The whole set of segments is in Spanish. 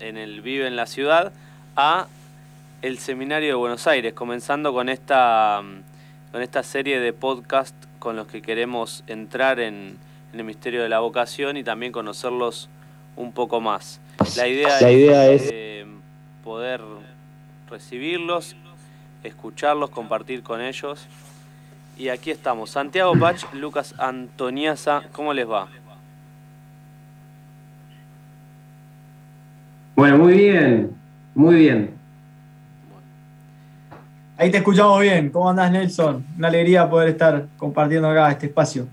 en el Vive en la Ciudad a el Seminario de Buenos Aires, comenzando con esta, con esta serie de podcast con los que queremos entrar en, el misterio de la vocación y también conocerlos un poco más. La idea, es, eh, poder recibirlos, escucharlos, compartir con ellos. Y aquí estamos, Santiago Bach, Lucas Antoniaza, ¿cómo les va? Bueno, muy bien, muy bien. Ahí te escuchamos bien. ¿Cómo andás, Nelson? Una alegría poder estar compartiendo acá este espacio.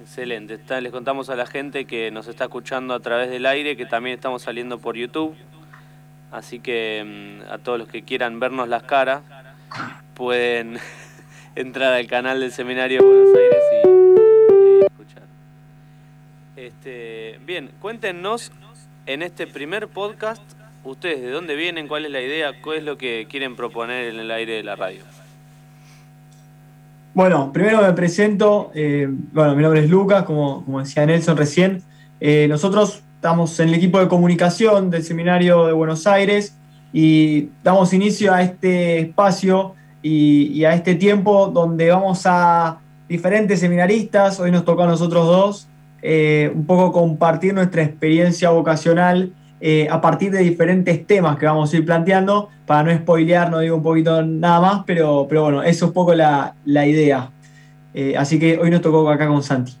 Excelente. les contamos a la gente que nos está escuchando a través del aire, que también estamos saliendo por YouTube. Así que mm, a todos los que quieran vernos las caras, pueden entrar al canal del Seminario de Buenos Aires y, escuchar. Este, bien, cuéntenos en este primer podcast, ustedes de dónde vienen, cuál es la idea, cuál es lo que quieren proponer en el aire de la radio. Bueno, primero me presento, eh, bueno, mi nombre es Lucas, como, decía Nelson recién. Eh, nosotros estamos en el equipo de comunicación del Seminario de Buenos Aires y damos inicio a este espacio y, a este tiempo donde vamos a diferentes seminaristas, hoy nos tocó a nosotros dos, eh, un poco compartir nuestra experiencia vocacional eh, a partir de diferentes temas que vamos a ir planteando. Para no spoilear, no digo un poquito nada más, pero, pero bueno, eso es un poco la, idea. Eh, así que hoy nos tocó acá con Santi.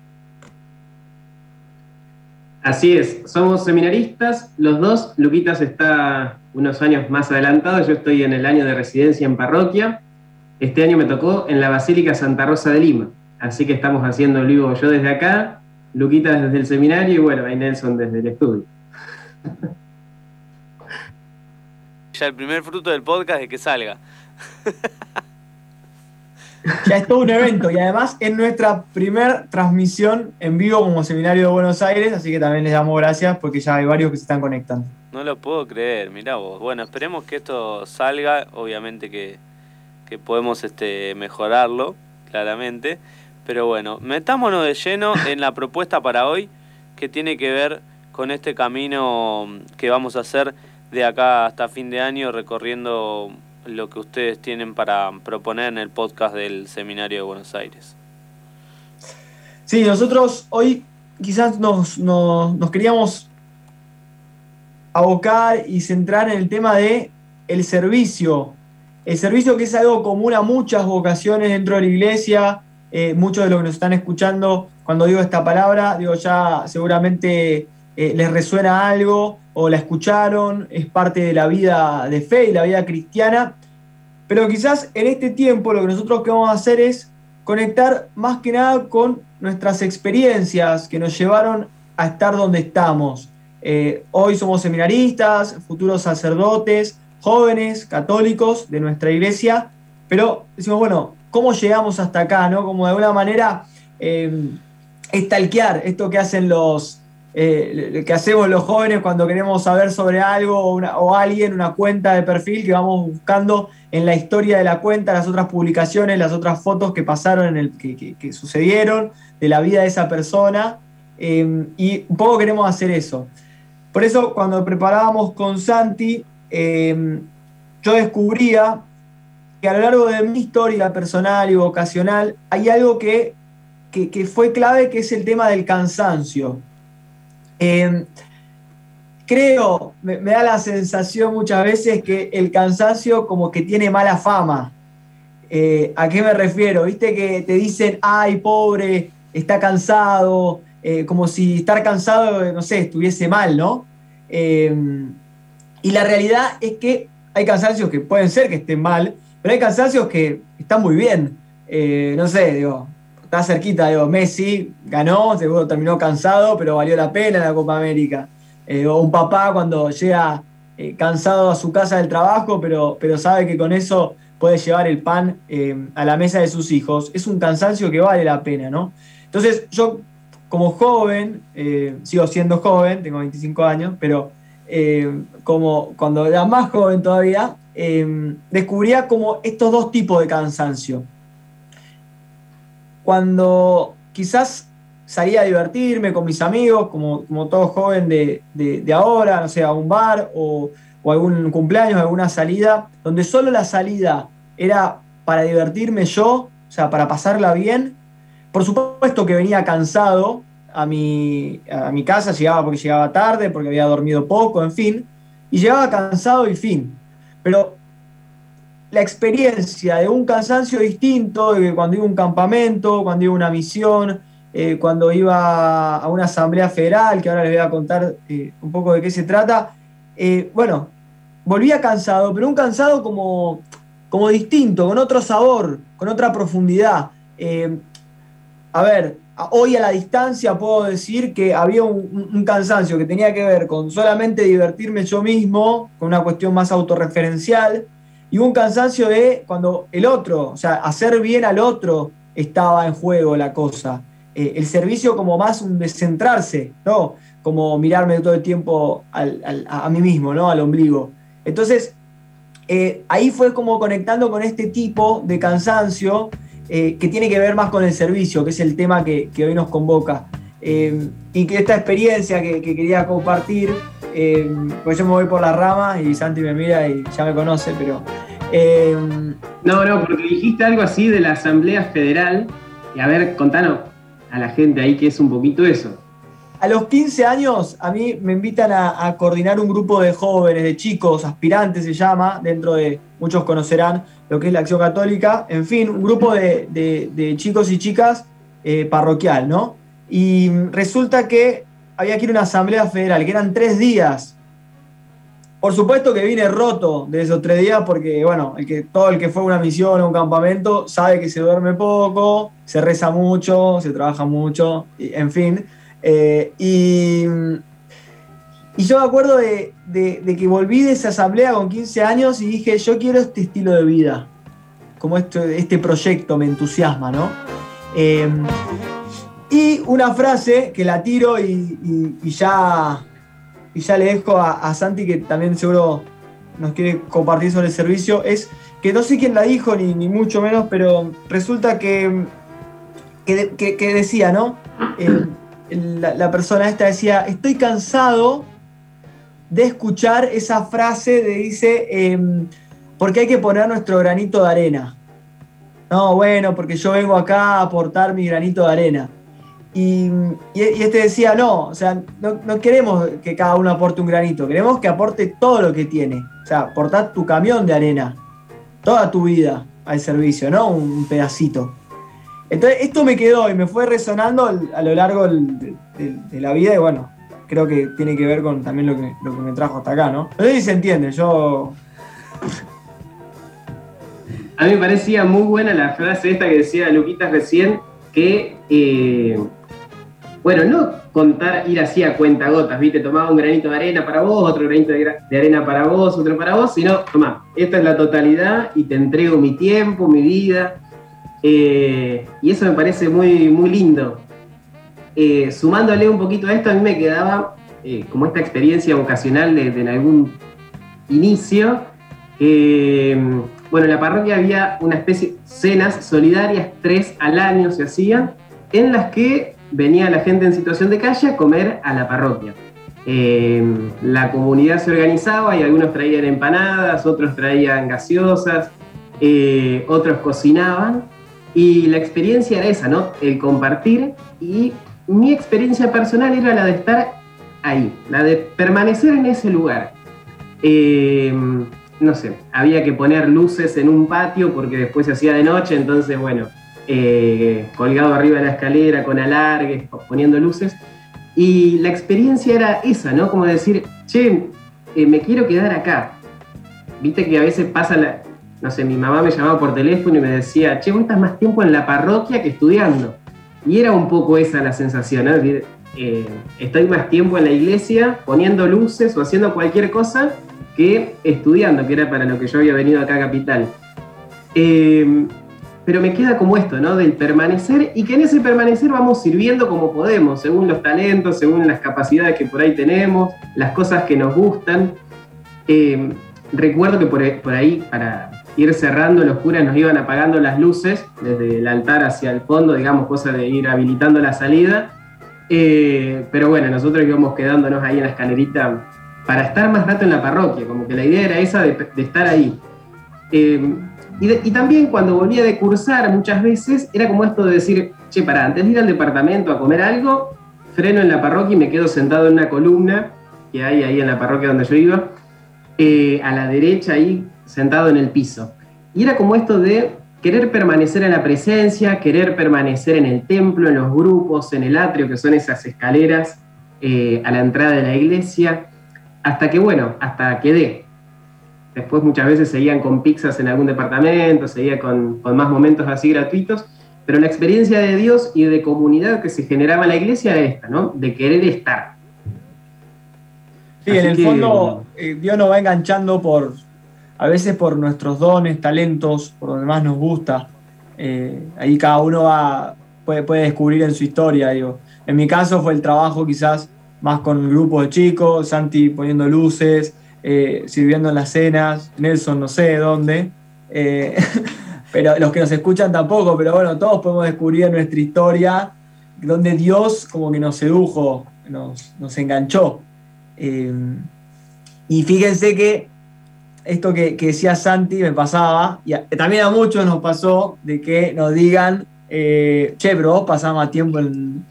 Así es, somos seminaristas, los dos. Luquitas está unos años más adelantado, yo estoy en el año de residencia en parroquia. Este año me tocó en la Basílica Santa Rosa de Lima. Así que estamos haciendo el vivo yo desde acá Luquita desde el seminario y bueno, hay Nelson desde el estudio. Ya el primer fruto del podcast es que salga. Ya es todo un evento y además es nuestra primera transmisión en vivo como Seminario de Buenos Aires, así que también les damos gracias porque ya hay varios que se están conectando. No lo puedo creer, mirá vos. Bueno, esperemos que esto salga, obviamente que, que podemos este, mejorarlo, claramente. Pero bueno, metámonos de lleno en la propuesta para hoy que tiene que ver con este camino que vamos a hacer de acá hasta fin de año recorriendo lo que ustedes tienen para proponer en el podcast del Seminario de Buenos Aires. Sí, nosotros hoy quizás nos, nos, queríamos abocar y centrar en el tema de el servicio. El servicio que es algo común a muchas vocaciones dentro de la iglesia, eh, muchos de los que nos están escuchando, cuando digo esta palabra, digo ya seguramente eh, les resuena algo o la escucharon, es parte de la vida de fe y la vida cristiana, pero quizás en este tiempo lo que nosotros queremos hacer es conectar más que nada con nuestras experiencias que nos llevaron a estar donde estamos. Eh, hoy somos seminaristas, futuros sacerdotes, jóvenes, católicos de nuestra iglesia, pero decimos, bueno, cómo llegamos hasta acá, ¿no? Como de alguna manera eh, estalquear esto que hacen los, eh, que hacemos los jóvenes cuando queremos saber sobre algo o, alguien, una cuenta de perfil que vamos buscando en la historia de la cuenta, las otras publicaciones, las otras fotos que pasaron, en el, que, sucedieron de la vida de esa persona. Eh, y un poco queremos hacer eso. Por eso cuando preparábamos con Santi, eh, yo descubría que a lo largo de mi historia personal y vocacional hay algo que, fue clave, que es el tema del cansancio. Em, creo, me, da la sensación muchas veces que el cansancio como que tiene mala fama. Eh, ¿A qué me refiero? Viste que te dicen, ay, pobre, está cansado, eh, como si estar cansado, no sé, estuviese mal, ¿no? Em, y la realidad es que hay cansancios que pueden ser que estén mal, pero hay cansancios que están muy bien. Eh, no sé, digo, está cerquita, digo, Messi ganó, seguro terminó cansado, pero valió la pena la Copa América. Eh, o un papá cuando llega eh, cansado a su casa del trabajo, pero, pero sabe que con eso puede llevar el pan a la mesa de sus hijos. Es un cansancio que vale la pena, ¿no? Entonces, yo como joven, sigo siendo joven, tengo 25 años, pero como cuando era más joven todavía, Em, descubría como estos dos tipos de cansancio. Cuando quizás salía a divertirme con mis amigos, como, como todo joven de, ahora, no sé, a un bar o, o algún cumpleaños, alguna salida, donde solo la salida era para divertirme yo, o sea, para pasarla bien. Por supuesto que venía cansado a mi, a mi casa, llegaba porque llegaba tarde, porque había dormido poco, en fin, y llegaba cansado y fin. Pero la experiencia de un cansancio distinto, de cuando iba a un campamento, cuando iba a una misión, eh, cuando iba a una asamblea federal, que ahora les voy a contar eh, un poco de qué se trata, eh, bueno, volvía cansado, pero un cansado como, como distinto, con otro sabor, con otra profundidad. a ver, hoy a la distancia puedo decir que había un, cansancio que tenía que ver con solamente divertirme yo mismo, con una cuestión más autorreferencial, y un cansancio de cuando el otro, o sea, hacer bien al otro estaba en juego la cosa. Eh, el servicio como más un descentrarse, ¿no? Como mirarme todo el tiempo a mí mismo, ¿no? Al ombligo. Entonces, eh, ahí fue como conectando con este tipo de cansancio eh, que tiene que ver más con el servicio, que es el tema que, hoy nos convoca. y que esta experiencia que, que quería compartir eh, pues yo me voy por la rama y Santi me mira y ya me conoce, pero... Eh, no, no, porque dijiste algo así de la Asamblea Federal, y a ver, contanos a la gente ahí qué es un poquito eso. A los 15 años a mí me invitan a, coordinar un grupo de jóvenes, de chicos, aspirantes se llama, dentro de, muchos conocerán lo que es la Acción Católica, en fin, un grupo de, chicos y chicas eh, parroquial, ¿no? Y resulta que había que ir a una asamblea federal, que eran tres días. Por supuesto que vine roto de esos tres días porque, bueno, el que, todo el que fue a una misión o un campamento sabe que se duerme poco, se reza mucho, se trabaja mucho, en fin. Eh, y, yo me acuerdo de, que volví de esa asamblea con 15 años y dije, yo quiero este estilo de vida, como este, este proyecto me entusiasma, ¿no? Eh, y una frase que la tiro y, ya, y ya le dejo a, Santi, que también seguro nos quiere compartir sobre el servicio, es que no sé quién la dijo, ni, mucho menos, pero resulta que, que, decía, ¿no? La, persona esta decía, estoy cansado de escuchar esa frase de dice, em, porque hay que poner nuestro granito de arena. No, bueno, porque yo vengo acá a aportar mi granito de arena. Y, este decía, no, o sea, no, queremos que cada uno aporte un granito, queremos que aporte todo lo que tiene. O sea, aportar tu camión de arena, toda tu vida al servicio, no un pedacito. Entonces, esto me quedó y me fue resonando a lo largo de, la vida y bueno, creo que tiene que ver con también lo que, me trajo hasta acá, ¿no? No sé se entiende, yo... A mí me parecía muy buena la frase esta que decía Luquitas recién, que eh, bueno, no contar, ir así a cuenta gotas, ¿viste? Tomaba un granito de arena para vos, otro granito de arena para vos, otro para vos, sino, toma, esta es la totalidad y te entrego mi tiempo, mi vida. Eh, y eso me parece muy, muy lindo. Eh, sumándole un poquito a esto, a mí me quedaba eh, como esta experiencia vocacional de, en algún inicio. bueno, en la parroquia había una especie de cenas solidarias, tres al año se hacían, en las que venía la gente en situación de calle a comer a la parroquia. Eh, la comunidad se organizaba y algunos traían empanadas, otros traían gaseosas, otros cocinaban y la experiencia era esa, ¿no? El compartir y mi experiencia personal era la de estar ahí, la de permanecer en ese lugar. Eh, no sé, había que poner luces en un patio porque después se hacía de noche, entonces bueno, eh, colgado arriba de la escalera con alargues, poniendo luces. Y la experiencia era esa, ¿no? Como decir, che, eh, me quiero quedar acá. Viste que a veces pasa la, no sé, mi mamá me llamaba por teléfono y me decía, che, vos estás más tiempo en la parroquia que estudiando. Y era un poco esa la sensación, ¿no? decir, eh, estoy más tiempo en la iglesia poniendo luces o haciendo cualquier cosa que estudiando, que era para lo que yo había venido acá a Capital pero me queda como esto, ¿no? Del permanecer y que en ese permanecer vamos sirviendo como podemos, según los talentos, según las capacidades que por ahí tenemos, las cosas que nos gustan. Eh, recuerdo que por, ahí, para ir cerrando, los curas nos iban apagando las luces desde el altar hacia el fondo, digamos, cosa de ir habilitando la salida. Eh, pero bueno, nosotros íbamos quedándonos ahí en la escalerita para estar más rato en la parroquia, como que la idea era esa de, estar ahí. Eh, y, también cuando volvía de cursar muchas veces era como esto de decir, che, para, antes de ir al departamento a comer algo, freno en la parroquia y me quedo sentado en una columna que hay ahí en la parroquia donde yo iba, eh, a la derecha ahí, sentado en el piso. Y era como esto de querer permanecer en la presencia, querer permanecer en el templo, en los grupos, en el atrio, que son esas escaleras eh, a la entrada de la iglesia, hasta que, bueno, hasta quedé. Después muchas veces seguían con pizzas en algún departamento, seguía con, más momentos así gratuitos, pero la experiencia de Dios y de comunidad que se generaba en la iglesia era esta, ¿no? De querer estar. Sí, en el fondo eh, Dios nos va enganchando por, a veces por nuestros dones, talentos, por donde más nos gusta. Eh, ahí cada uno va, puede, puede, descubrir en su historia. Digo. En mi caso fue el trabajo quizás más con un grupo de chicos, Santi poniendo luces, eh, sirviendo en las cenas, Nelson no sé dónde. Eh, pero los que nos escuchan tampoco, pero bueno, todos podemos descubrir nuestra historia donde Dios como que nos sedujo, nos, nos enganchó. y fíjense que esto que, decía Santi me pasaba, y también a muchos nos pasó de que nos digan, eh, che, pero vos pasás más tiempo en,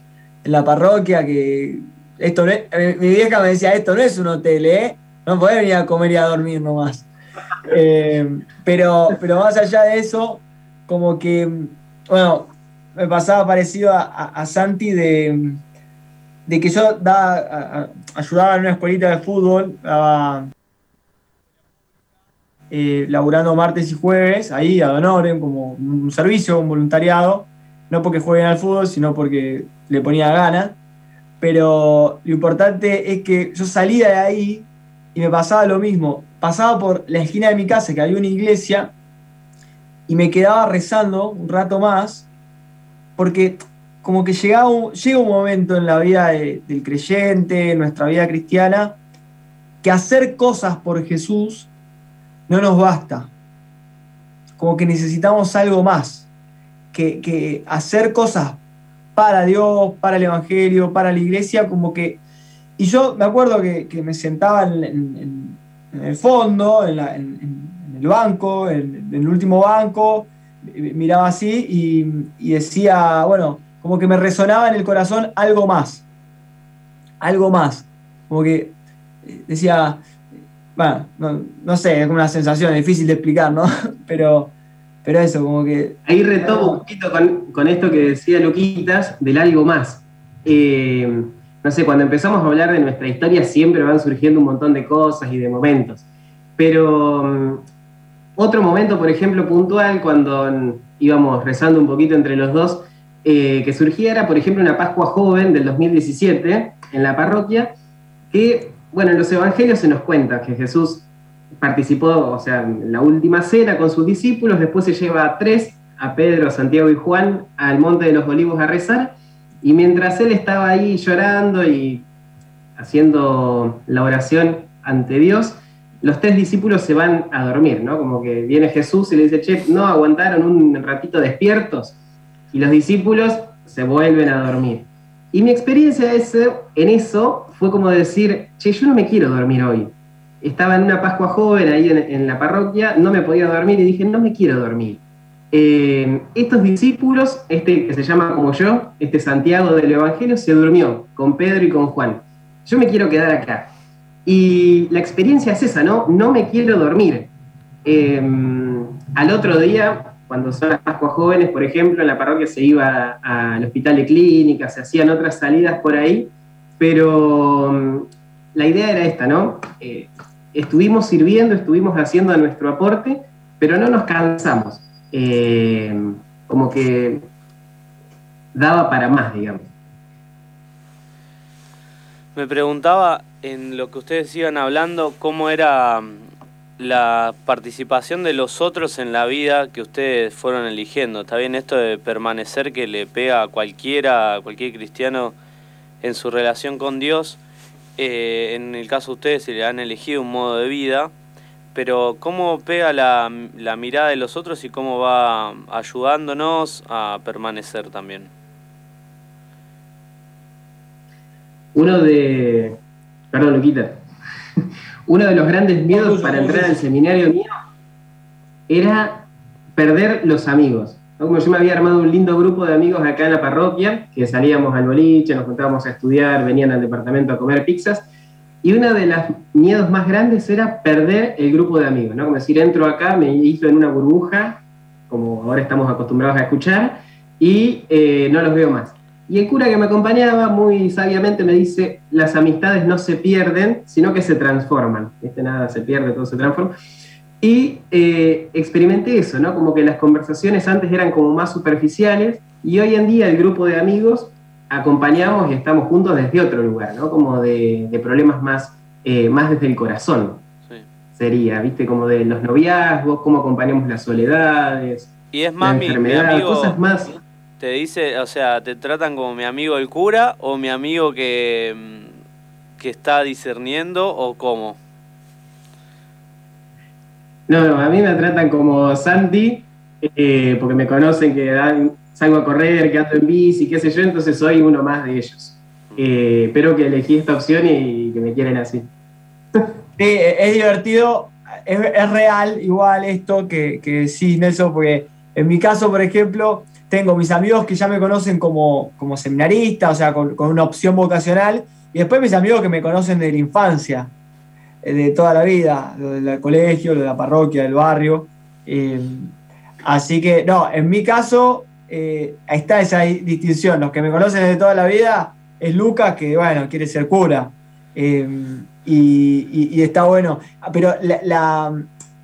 la parroquia que esto no eh, mi vieja me decía, esto no es un hotel, ¿eh? No podés venir a comer y a dormir nomás. Eh, pero, pero más allá de eso, como que, bueno, me pasaba parecido a, Santi de, de, que yo daba, ayudaba en una escuelita de fútbol, daba eh, laburando martes y jueves, ahí a Donoren, como un servicio, un voluntariado, no porque jueguen al fútbol, sino porque le ponía ganas. Pero lo importante es que yo salía de ahí y me pasaba lo mismo. Pasaba por la esquina de mi casa, que había una iglesia, y me quedaba rezando un rato más, porque como que llegaba llega un momento en la vida del creyente, en nuestra vida cristiana, que hacer cosas por Jesús no nos basta. Como que necesitamos algo más. Que, hacer cosas para Dios, para el Evangelio, para la iglesia, como que... Y yo me acuerdo que, me sentaba en, el fondo, en, el banco, en, el último banco, miraba así y, decía, bueno, como que me resonaba en el corazón algo más. Algo más. Como que decía, bueno, no, sé, es como una sensación difícil de explicar, ¿no? Pero, pero eso, como que... Ahí retomo un poquito con, esto que decía Luquitas, del algo más. Eh, no sé, cuando empezamos a hablar de nuestra historia siempre van surgiendo un montón de cosas y de momentos. Pero mm, otro momento, por ejemplo, puntual, cuando íbamos rezando un poquito entre los dos, eh, que surgía era, por ejemplo, una Pascua Joven del 2017 en la parroquia, que bueno, en los evangelios se nos cuenta que Jesús participó, o sea, en la última cena con sus discípulos, después se lleva a tres, a Pedro, Santiago y Juan, al Monte de los Olivos a rezar, y mientras él estaba ahí llorando y haciendo la oración ante Dios, los tres discípulos se van a dormir, ¿no? Como que viene Jesús y le dice, che, no aguantaron un ratito despiertos, y los discípulos se vuelven a dormir. Y mi experiencia en eso fue como decir, che, yo no me quiero dormir hoy. Estaba en una Pascua joven ahí en, la parroquia, no me podía dormir y dije, no me quiero dormir. Eh, estos discípulos, este que se llama como yo, este Santiago del Evangelio, se durmió con Pedro y con Juan. Yo me quiero quedar acá. Y la experiencia es esa, ¿no? No me quiero dormir. Eh, al otro día cuando son las Pascuas jóvenes, por ejemplo, en la parroquia se iba al hospital de clínica, se hacían otras salidas por ahí, pero mm, la idea era esta, ¿no? Eh, estuvimos sirviendo, estuvimos haciendo nuestro aporte, pero no nos cansamos. Eh, como que daba para más, digamos. Me preguntaba en lo que ustedes iban hablando, cómo era la participación de los otros en la vida que ustedes fueron eligiendo. Está bien esto de permanecer que le pega a cualquiera, a cualquier cristiano en su relación con Dios. Eh, en el caso de ustedes se le han elegido un modo de vida, pero cómo pega la, la mirada de los otros y cómo va ayudándonos a permanecer también. uno de. Perdón, Luquita. uno de los grandes miedos para entrar al seminario mío era perder los amigos. Como yo me había armado un lindo grupo de amigos acá en la parroquia, que salíamos al boliche, nos juntábamos a estudiar, venían al departamento a comer pizzas, y uno de los miedos más grandes era perder el grupo de amigos, ¿no? Como decir, entro acá, me hizo en una burbuja, como ahora estamos acostumbrados a escuchar, y eh, no los veo más. Y el cura que me acompañaba muy sabiamente me dice, las amistades no se pierden, sino que se transforman. Este nada se pierde, todo se transforma. Y eh, experimenté eso, ¿no? Como que las conversaciones antes eran como más superficiales y hoy en día el grupo de amigos acompañamos y estamos juntos desde otro lugar, ¿no? Como de, problemas más, eh, más desde el corazón. Sería, ¿viste? Como de los noviazgos, cómo acompañamos las soledades. Y es más, mi, amigo, cosas más. Te dice, o sea, te tratan como mi amigo el cura o mi amigo que, mm, que está discerniendo o cómo. No, no, a mí me tratan como Santi, eh, porque me conocen que dan, salgo a correr, que ando en bici, qué sé yo, entonces soy uno más de ellos. Eh, espero que elegí esta opción y que me quieren así. Sí, es divertido, es, real igual esto que, que sí, Nelson, porque en mi caso, por ejemplo, tengo mis amigos que ya me conocen como, como seminarista, o sea, con, con una opción vocacional, y después mis amigos que me conocen de la infancia. Eh, de toda la vida, lo del colegio, lo de la parroquia, del barrio. Eh, así que, no, en mi caso eh, está esa distinción. Los que me conocen de toda la vida es Lucas, que, bueno, quiere ser cura. Y, está bueno. Pero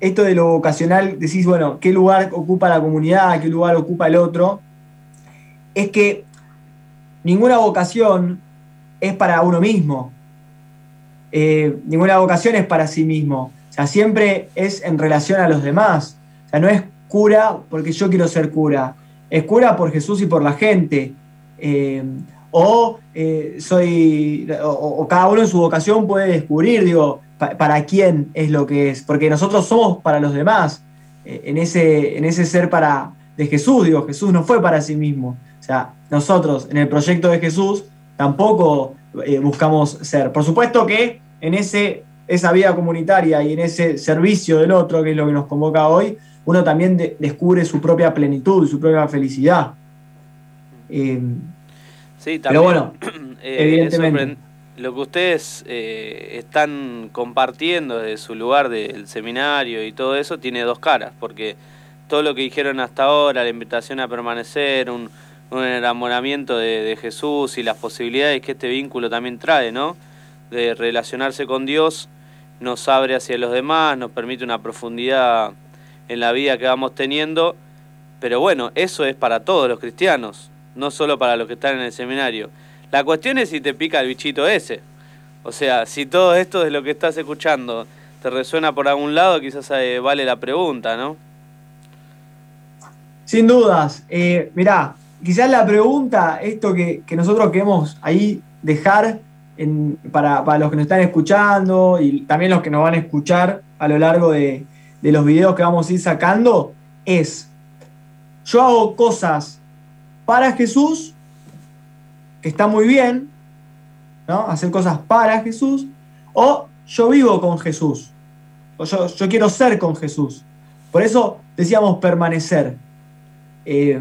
esto de lo vocacional, decís, bueno, ¿qué lugar ocupa la comunidad? ¿Qué lugar ocupa el otro? Es que ninguna vocación es para uno mismo. Eh, ninguna vocación es para sí mismo. O sea, siempre es en relación a los demás. O sea, no es cura porque yo quiero ser cura. Es cura por Jesús y por la gente. Eh, o eh, soy. O, cada uno en su vocación puede descubrir, digo, para quién es lo que es. Porque nosotros somos para los demás. en, ese, en ese ser para. de Jesús, digo, Jesús no fue para sí mismo. O sea, nosotros en el proyecto de Jesús tampoco buscamos ser. Por supuesto que en ese, esa vida comunitaria y en ese servicio del otro, que es lo que nos convoca hoy, uno también descubre su propia plenitud, su propia felicidad. Eh, sí, también, pero bueno, eh, evidentemente. Lo que ustedes eh, están compartiendo de su lugar del seminario y todo eso tiene dos caras, porque todo lo que dijeron hasta ahora, la invitación a permanecer, un, enamoramiento de, de Jesús y las posibilidades que este vínculo también trae, ¿no? De relacionarse con Dios nos abre hacia los demás, nos permite una profundidad en la vida que vamos teniendo, pero bueno, eso es para todos los cristianos, no solo para los que están en el seminario. La cuestión es si te pica el bichito ese. O sea, si todo esto de lo que estás escuchando te resuena por algún lado, quizás eh, vale la pregunta, ¿no? Sin dudas. Eh, mirá, quizás la pregunta, esto que, que nosotros queremos ahí dejar para, los que nos están escuchando y también los que nos van a escuchar a lo largo de, los videos que vamos a ir sacando, es, yo hago cosas para Jesús, que está muy bien, ¿no? Hacer cosas para Jesús, o yo vivo con Jesús, o yo, quiero ser con Jesús. Por eso decíamos permanecer. Eh,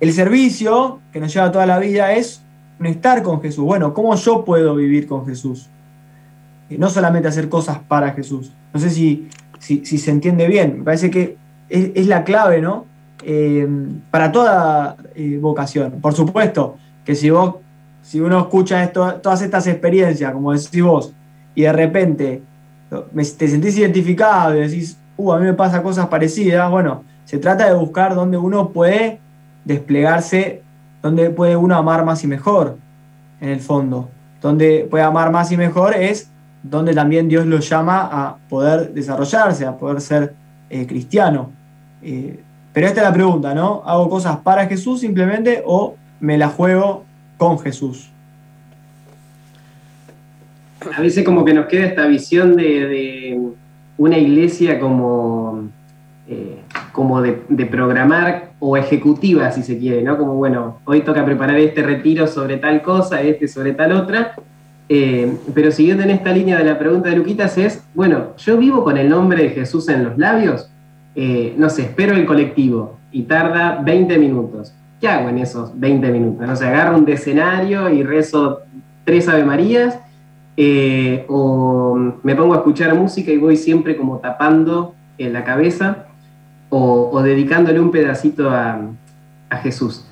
el servicio que nos lleva toda la vida es estar con Jesús. Bueno, ¿cómo yo puedo vivir con Jesús? Y no solamente hacer cosas para Jesús. No sé si, si, se entiende bien. Me parece que es, la clave, ¿no? Eh, para toda eh, vocación. Por supuesto que si vos, si uno escucha esto, todas estas experiencias, como decís vos, y de repente te sentís identificado y decís, uh, a mí me pasa cosas parecidas, bueno, se trata de buscar dónde uno puede desplegarse donde puede uno amar más y mejor, en el fondo. Donde puede amar más y mejor es donde también Dios lo llama a poder desarrollarse, a poder ser eh, cristiano. Eh, pero esta es la pregunta, ¿no? ¿Hago cosas para Jesús simplemente o me la juego con Jesús? A veces como que nos queda esta visión de, una iglesia como... Eh, como de, programar o ejecutiva, si se quiere, ¿no? Como, bueno, hoy toca preparar este retiro sobre tal cosa, este sobre tal otra. Eh, pero siguiendo en esta línea de la pregunta de Luquitas es, bueno, yo vivo con el nombre de Jesús en los labios, eh, no sé, espero el colectivo y tarda 20 minutos. ¿Qué hago en esos 20 minutos? No sé, agarro un decenario y rezo tres Ave Marías, eh, o me pongo a escuchar música y voy siempre como tapando en la cabeza o, dedicándole un pedacito a, Jesús.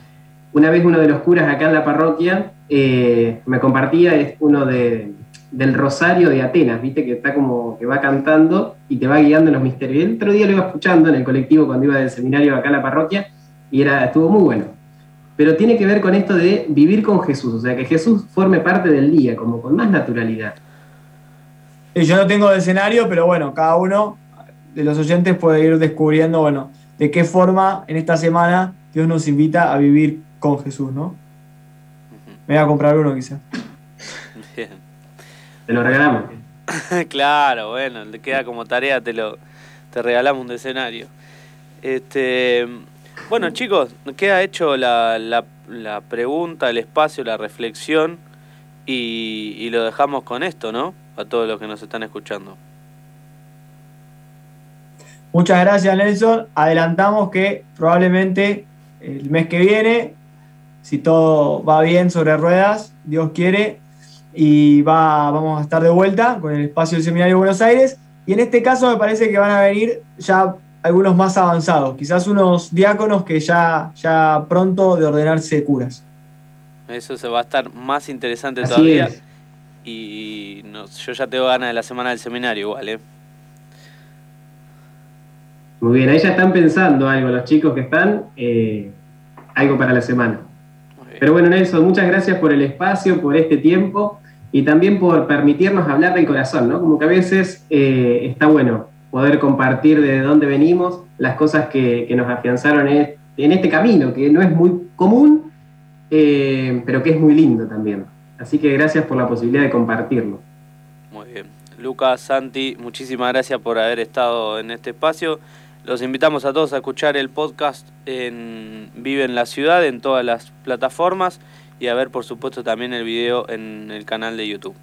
Una vez uno de los curas acá en la parroquia eh, me compartía, es uno de, del Rosario de Atenas, viste que está como que va cantando y te va guiando en los misterios. el otro día lo iba escuchando en el colectivo cuando iba del seminario acá en la parroquia y era, estuvo muy bueno. Pero tiene que ver con esto de vivir con Jesús, o sea, que Jesús forme parte del día, como con más naturalidad. Yo no tengo de escenario, pero bueno, cada uno de los oyentes puede ir descubriendo, bueno, de qué forma en esta semana Dios nos invita a vivir con Jesús, ¿no? Me voy a comprar uno quizá. Bien. Te lo regalamos. claro, bueno, le queda como tarea, te lo te regalamos un escenario. Este, bueno, chicos, queda hecho la, la, pregunta, el espacio, la reflexión y, y lo dejamos con esto, ¿no? A todos los que nos están escuchando. Muchas gracias, Nelson. Adelantamos que probablemente el mes que viene, si todo va bien sobre ruedas, Dios quiere, y va, vamos a estar de vuelta con el espacio del Seminario de Buenos Aires. Y en este caso me parece que van a venir ya algunos más avanzados, quizás unos diáconos que ya, ya pronto de ordenarse curas. Eso se va a estar más interesante todavía. Y yo ya tengo ganas de la semana del seminario igual, ¿eh? Muy bien, ahí ya están pensando algo los chicos que están, eh, algo para la semana. Pero bueno, Nelson, muchas gracias por el espacio, por este tiempo y también por permitirnos hablar del corazón, ¿no? Como que a veces eh, está bueno poder compartir de dónde venimos, las cosas que, nos afianzaron en, este camino, que no es muy común, eh, pero que es muy lindo también. Así que gracias por la posibilidad de compartirlo. Muy bien. Lucas, Santi, muchísimas gracias por haber estado en este espacio. Los invitamos a todos a escuchar el podcast en Vive en la Ciudad en todas las plataformas y a ver por supuesto también el video en el canal de YouTube.